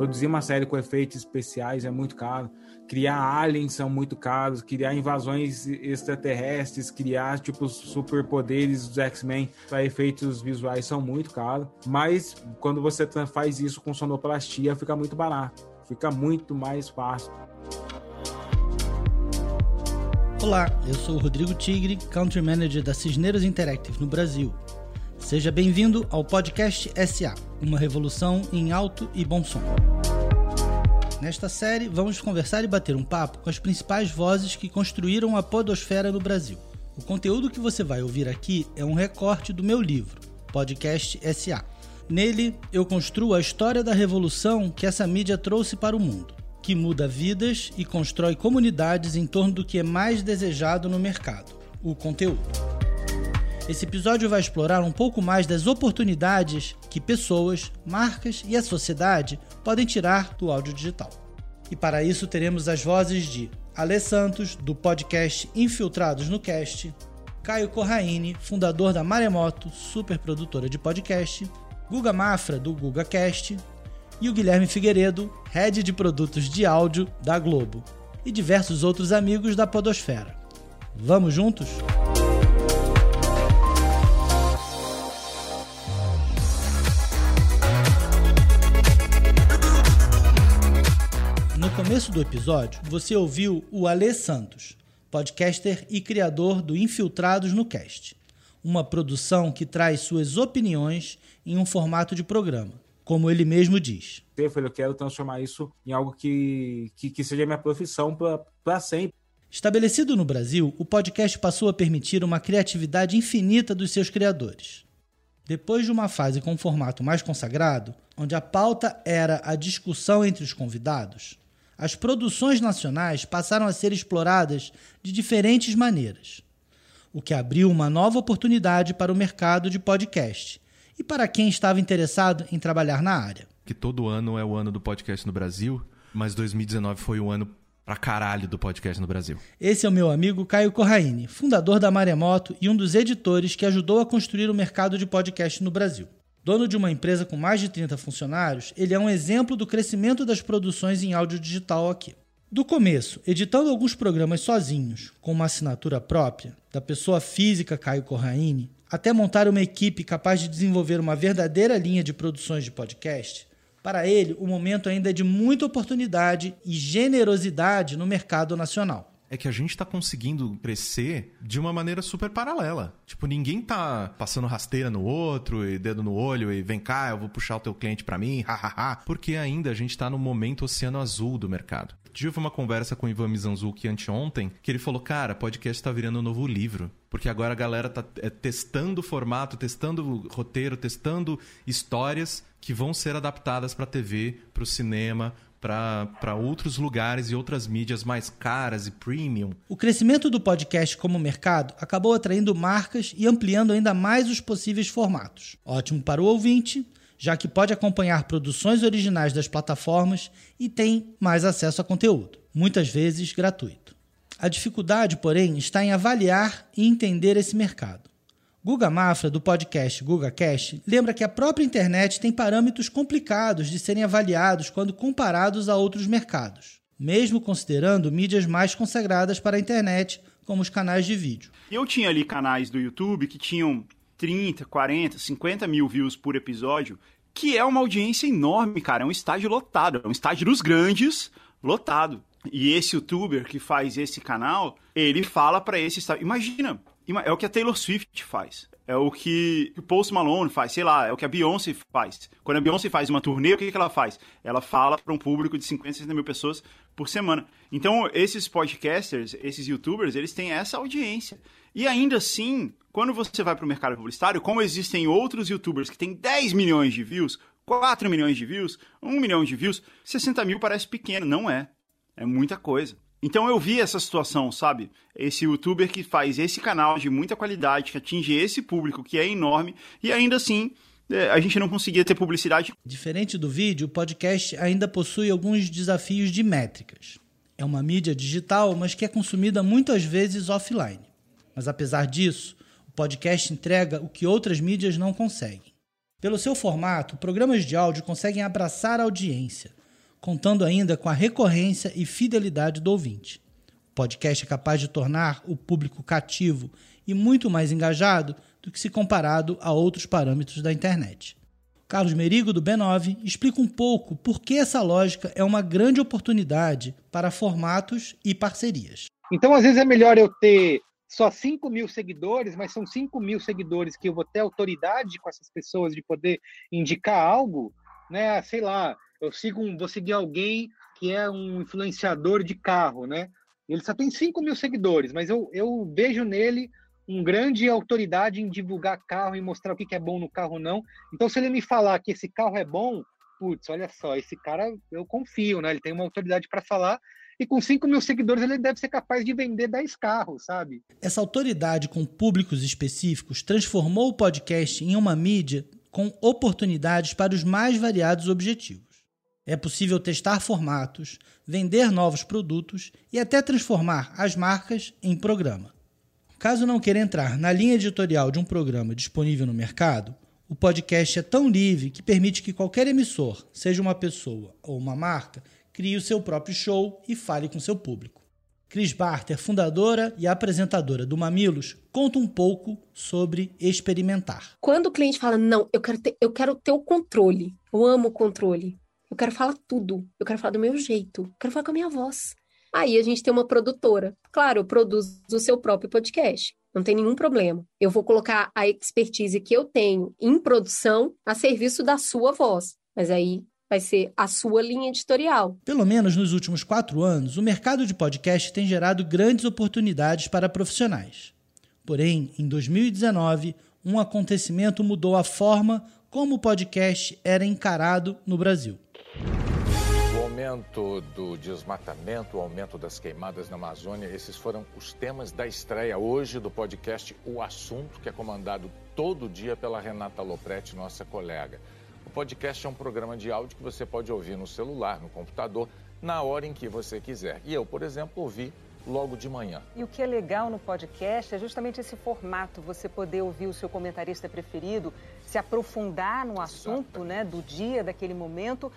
Produzir uma série com efeitos especiais é muito caro. Criar aliens são muito caros. Criar invasões extraterrestres, criar tipo superpoderes dos X-Men para efeitos visuais são muito caros. Mas quando você faz isso com sonoplastia, fica muito barato. Fica muito mais fácil. Olá, eu sou o Rodrigo Tigre, Country Manager da Cisneiros Interactive no Brasil. Seja bem-vindo ao podcast SA, uma revolução em alto e bom som. Nesta série, vamos conversar e bater um papo com as principais vozes que construíram a podosfera no Brasil. O conteúdo que você vai ouvir aqui é um recorte do meu livro, Podcast SA. Nele, eu construo a história da revolução que essa mídia trouxe para o mundo, que muda vidas e constrói comunidades em torno do que é mais desejado no mercado: o conteúdo. Esse episódio vai explorar um pouco mais das oportunidades que pessoas, marcas e a sociedade podem tirar do áudio digital. E para isso teremos as vozes de Alê Santos, do podcast Infiltrados no Cast, Caio Corraine, fundador da Maremoto, super produtora de podcast, Guga Mafra, do GugaCast, e o Guilherme Figueiredo, head de produtos de áudio da Globo, e diversos outros amigos da Podosfera. Vamos juntos? Começo do episódio, você ouviu o Alê Santos, podcaster e criador do Infiltrados no Cast, uma produção que traz suas opiniões em um formato de programa, como ele mesmo diz. Eu falei, eu quero transformar isso em algo que, que, que seja minha profissão para sempre. Estabelecido no Brasil, o podcast passou a permitir uma criatividade infinita dos seus criadores. Depois de uma fase com um formato mais consagrado, onde a pauta era a discussão entre os convidados, as produções nacionais passaram a ser exploradas de diferentes maneiras, o que abriu uma nova oportunidade para o mercado de podcast e para quem estava interessado em trabalhar na área. Que todo ano é o ano do podcast no Brasil, mas 2019 foi o ano pra caralho do podcast no Brasil. Esse é o meu amigo Caio Corraine, fundador da Maremoto e um dos editores que ajudou a construir o mercado de podcast no Brasil. Dono de uma empresa com mais de 30 funcionários, ele é um exemplo do crescimento das produções em áudio digital aqui. Do começo, editando alguns programas sozinhos, com uma assinatura própria, da pessoa física Caio Corraine, até montar uma equipe capaz de desenvolver uma verdadeira linha de produções de podcast, para ele o momento ainda é de muita oportunidade e generosidade no mercado nacional é que a gente tá conseguindo crescer de uma maneira super paralela. Tipo, ninguém tá passando rasteira no outro e dedo no olho e vem cá, eu vou puxar o teu cliente para mim, hahaha, porque ainda a gente tá no momento oceano azul do mercado. Tive uma conversa com o Ivan Mizanzuki anteontem, que ele falou, cara, podcast tá virando um novo livro. Porque agora a galera tá é, testando o formato, testando o roteiro, testando histórias que vão ser adaptadas para TV, para o cinema, para outros lugares e outras mídias mais caras e premium. O crescimento do podcast como mercado acabou atraindo marcas e ampliando ainda mais os possíveis formatos. Ótimo para o ouvinte, já que pode acompanhar produções originais das plataformas e tem mais acesso a conteúdo, muitas vezes gratuito. A dificuldade, porém, está em avaliar e entender esse mercado. Guga Mafra, do podcast GugaCast, lembra que a própria internet tem parâmetros complicados de serem avaliados quando comparados a outros mercados, mesmo considerando mídias mais consagradas para a internet, como os canais de vídeo. Eu tinha ali canais do YouTube que tinham 30, 40, 50 mil views por episódio, que é uma audiência enorme, cara. É um estádio lotado, é um estádio dos grandes lotado. E esse youtuber que faz esse canal, ele fala para esse estádio. Imagina, é o que a Taylor Swift faz. É o que o Post Malone faz, sei lá, é o que a Beyoncé faz. Quando a Beyoncé faz uma turnê, o que, que ela faz? Ela fala para um público de 50, 60 mil pessoas por semana. Então, esses podcasters, esses youtubers, eles têm essa audiência. E ainda assim, quando você vai para o mercado publicitário, como existem outros youtubers que têm 10 milhões de views, 4 milhões de views, 1 milhão de views, 60 mil parece pequeno. Não é. É muita coisa. Então eu vi essa situação, sabe? Esse youtuber que faz esse canal de muita qualidade, que atinge esse público que é enorme, e ainda assim é, a gente não conseguia ter publicidade. Diferente do vídeo, o podcast ainda possui alguns desafios de métricas. É uma mídia digital, mas que é consumida muitas vezes offline. Mas apesar disso, o podcast entrega o que outras mídias não conseguem. Pelo seu formato, programas de áudio conseguem abraçar a audiência, contando ainda com a recorrência e fidelidade do ouvinte. O podcast é capaz de tornar o público cativo e muito mais engajado do que se comparado a outros parâmetros da internet. Carlos Merigo, do B9, explica um pouco por que essa lógica é uma grande oportunidade para formatos e parcerias. Então, às vezes, é melhor eu ter só 5 mil seguidores, mas são 5 mil seguidores que eu vou ter autoridade com essas pessoas de poder indicar algo, né? Sei lá, eu sigo um, vou seguir alguém que é um influenciador de carro, né? Ele só tem 5 mil seguidores, mas eu, eu vejo nele um grande autoridade em divulgar carro e mostrar o que é bom no carro não. Então, se ele me falar que esse carro é bom, putz, olha só, esse cara eu confio, né? Ele tem uma autoridade para falar e com 5 mil seguidores ele deve ser capaz de vender 10 carros, sabe? Essa autoridade com públicos específicos transformou o podcast em uma mídia com oportunidades para os mais variados objetivos. É possível testar formatos, vender novos produtos e até transformar as marcas em programa. Caso não queira entrar na linha editorial de um programa disponível no mercado, o podcast é tão livre que permite que qualquer emissor, seja uma pessoa ou uma marca, crie o seu próprio show e fale com seu público. Cris Barter, fundadora e apresentadora do Mamilos, conta um pouco sobre experimentar. Quando o cliente fala, não, eu quero ter, eu quero ter o controle, eu amo o controle, eu quero falar tudo, eu quero falar do meu jeito, eu quero falar com a minha voz. Aí a gente tem uma produtora. Claro, eu produzo o seu próprio podcast. Não tem nenhum problema. Eu vou colocar a expertise que eu tenho em produção a serviço da sua voz. Mas aí vai ser a sua linha editorial. Pelo menos nos últimos quatro anos, o mercado de podcast tem gerado grandes oportunidades para profissionais. Porém, em 2019, um acontecimento mudou a forma como o podcast era encarado no Brasil aumento do desmatamento, o aumento das queimadas na Amazônia, esses foram os temas da estreia hoje do podcast O Assunto, que é comandado todo dia pela Renata Lopretti, nossa colega. O podcast é um programa de áudio que você pode ouvir no celular, no computador, na hora em que você quiser. E eu, por exemplo, ouvi logo de manhã. E o que é legal no podcast é justamente esse formato, você poder ouvir o seu comentarista preferido, se aprofundar no assunto né, do dia, daquele momento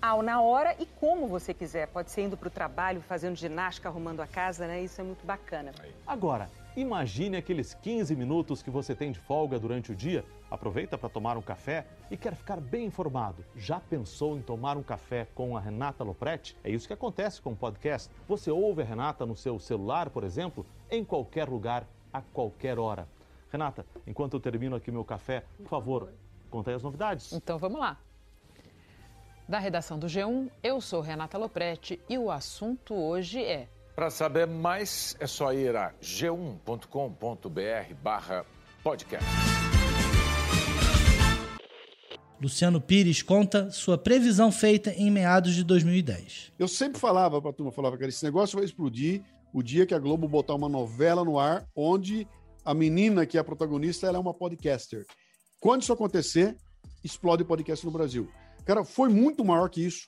ao na hora e como você quiser. Pode ser indo para o trabalho, fazendo ginástica, arrumando a casa, né? Isso é muito bacana. Agora, imagine aqueles 15 minutos que você tem de folga durante o dia. Aproveita para tomar um café e quer ficar bem informado. Já pensou em tomar um café com a Renata Lopretti? É isso que acontece com o podcast. Você ouve a Renata no seu celular, por exemplo, em qualquer lugar, a qualquer hora. Renata, enquanto eu termino aqui meu café, por favor, conte aí as novidades. Então vamos lá. Da redação do G1, eu sou Renata Loprete e o assunto hoje é. Para saber mais, é só ir a g1.com.br barra podcast. Luciano Pires conta sua previsão feita em meados de 2010. Eu sempre falava para a turma, falava que esse negócio vai explodir o dia que a Globo botar uma novela no ar onde a menina que é a protagonista ela é uma podcaster. Quando isso acontecer, explode o podcast no Brasil. Cara, foi muito maior que isso.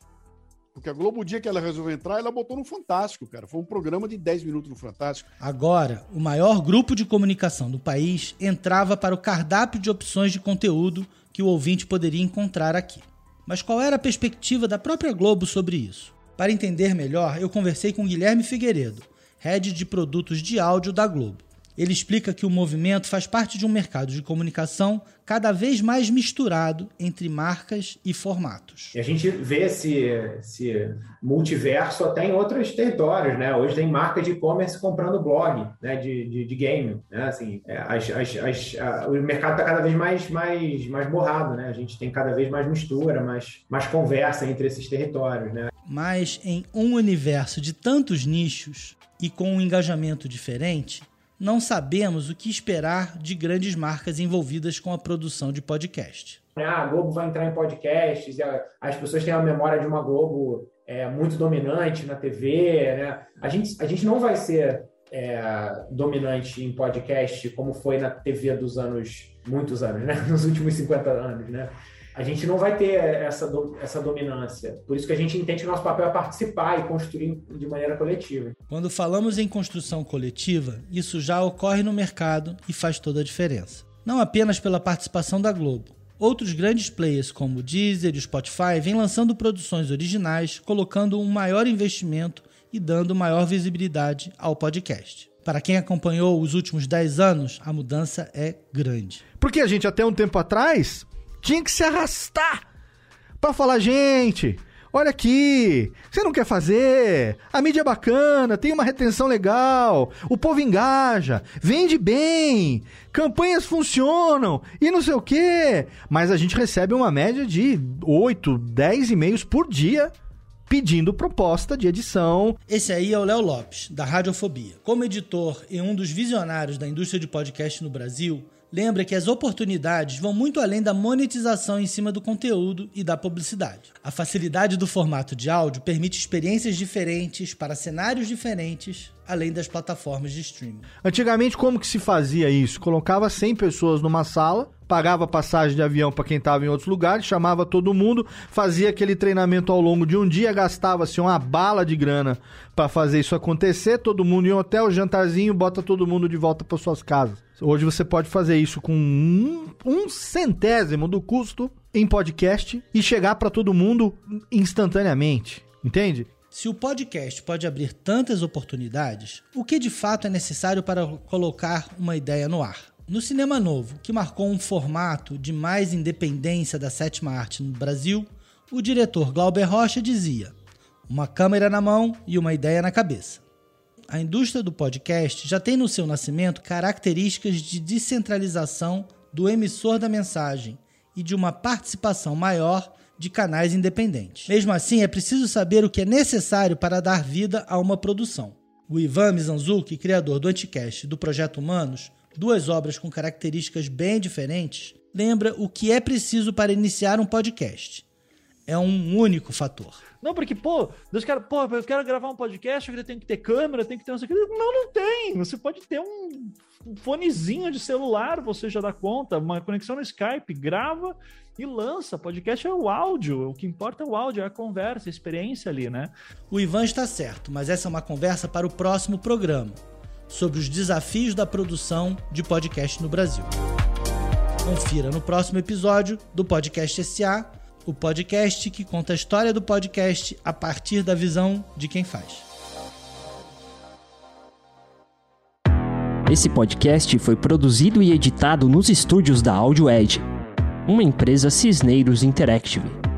Porque a Globo, o dia que ela resolveu entrar, ela botou no Fantástico, cara. Foi um programa de 10 minutos no Fantástico. Agora, o maior grupo de comunicação do país entrava para o cardápio de opções de conteúdo que o ouvinte poderia encontrar aqui. Mas qual era a perspectiva da própria Globo sobre isso? Para entender melhor, eu conversei com Guilherme Figueiredo, head de produtos de áudio da Globo. Ele explica que o movimento faz parte de um mercado de comunicação cada vez mais misturado entre marcas e formatos. E a gente vê esse, esse multiverso até em outros territórios, né? Hoje tem marca de e-commerce comprando blog, né? De, de, de game, né? Assim, é, as, as, as, a, o mercado está cada vez mais, mais, mais borrado, né? A gente tem cada vez mais mistura, mais, mais conversa entre esses territórios, né? Mas em um universo de tantos nichos e com um engajamento diferente, não sabemos o que esperar de grandes marcas envolvidas com a produção de podcast. Ah, a Globo vai entrar em podcasts, as pessoas têm a memória de uma Globo é, muito dominante na TV. Né? A, gente, a gente não vai ser é, dominante em podcast como foi na TV dos anos, muitos anos, né? nos últimos 50 anos. Né? A gente não vai ter essa, do, essa dominância. Por isso que a gente entende que o nosso papel é participar e construir de maneira coletiva. Quando falamos em construção coletiva, isso já ocorre no mercado e faz toda a diferença. Não apenas pela participação da Globo. Outros grandes players como o Deezer e o Spotify vêm lançando produções originais, colocando um maior investimento e dando maior visibilidade ao podcast. Para quem acompanhou os últimos 10 anos, a mudança é grande. Porque a gente até um tempo atrás tinha que se arrastar para falar, gente, olha aqui, você não quer fazer? A mídia é bacana, tem uma retenção legal, o povo engaja, vende bem, campanhas funcionam e não sei o quê. Mas a gente recebe uma média de 8, 10 e-mails por dia pedindo proposta de edição. Esse aí é o Léo Lopes, da Radiofobia. Como editor e um dos visionários da indústria de podcast no Brasil, lembra que as oportunidades vão muito além da monetização em cima do conteúdo e da publicidade. A facilidade do formato de áudio permite experiências diferentes para cenários diferentes, além das plataformas de streaming. Antigamente, como que se fazia isso? Colocava 100 pessoas numa sala, pagava passagem de avião para quem estava em outros lugares, chamava todo mundo, fazia aquele treinamento ao longo de um dia, gastava-se uma bala de grana para fazer isso acontecer, todo mundo em um hotel, jantarzinho, bota todo mundo de volta para suas casas. Hoje você pode fazer isso com um, um centésimo do custo em podcast e chegar para todo mundo instantaneamente, entende? Se o podcast pode abrir tantas oportunidades, o que de fato é necessário para colocar uma ideia no ar? No cinema novo, que marcou um formato de mais independência da sétima arte no Brasil, o diretor Glauber Rocha dizia: uma câmera na mão e uma ideia na cabeça. A indústria do podcast já tem no seu nascimento características de descentralização do emissor da mensagem e de uma participação maior de canais independentes. Mesmo assim, é preciso saber o que é necessário para dar vida a uma produção. O Ivan Mizanzuki, criador do Anticast e do Projeto Humanos, duas obras com características bem diferentes, lembra o que é preciso para iniciar um podcast. É um único fator. Não, porque, pô, Deus quer, pô, eu quero gravar um podcast, eu tenho que ter câmera, tem que ter não sei o que. Não, não tem. Você pode ter um fonezinho de celular, você já dá conta, uma conexão no Skype, grava e lança. Podcast é o áudio, o que importa é o áudio, é a conversa, a experiência ali, né? O Ivan está certo, mas essa é uma conversa para o próximo programa, sobre os desafios da produção de podcast no Brasil. Confira no próximo episódio do Podcast SA o podcast que conta a história do podcast a partir da visão de quem faz. Esse podcast foi produzido e editado nos estúdios da Audio Edge, uma empresa Cisneiros Interactive.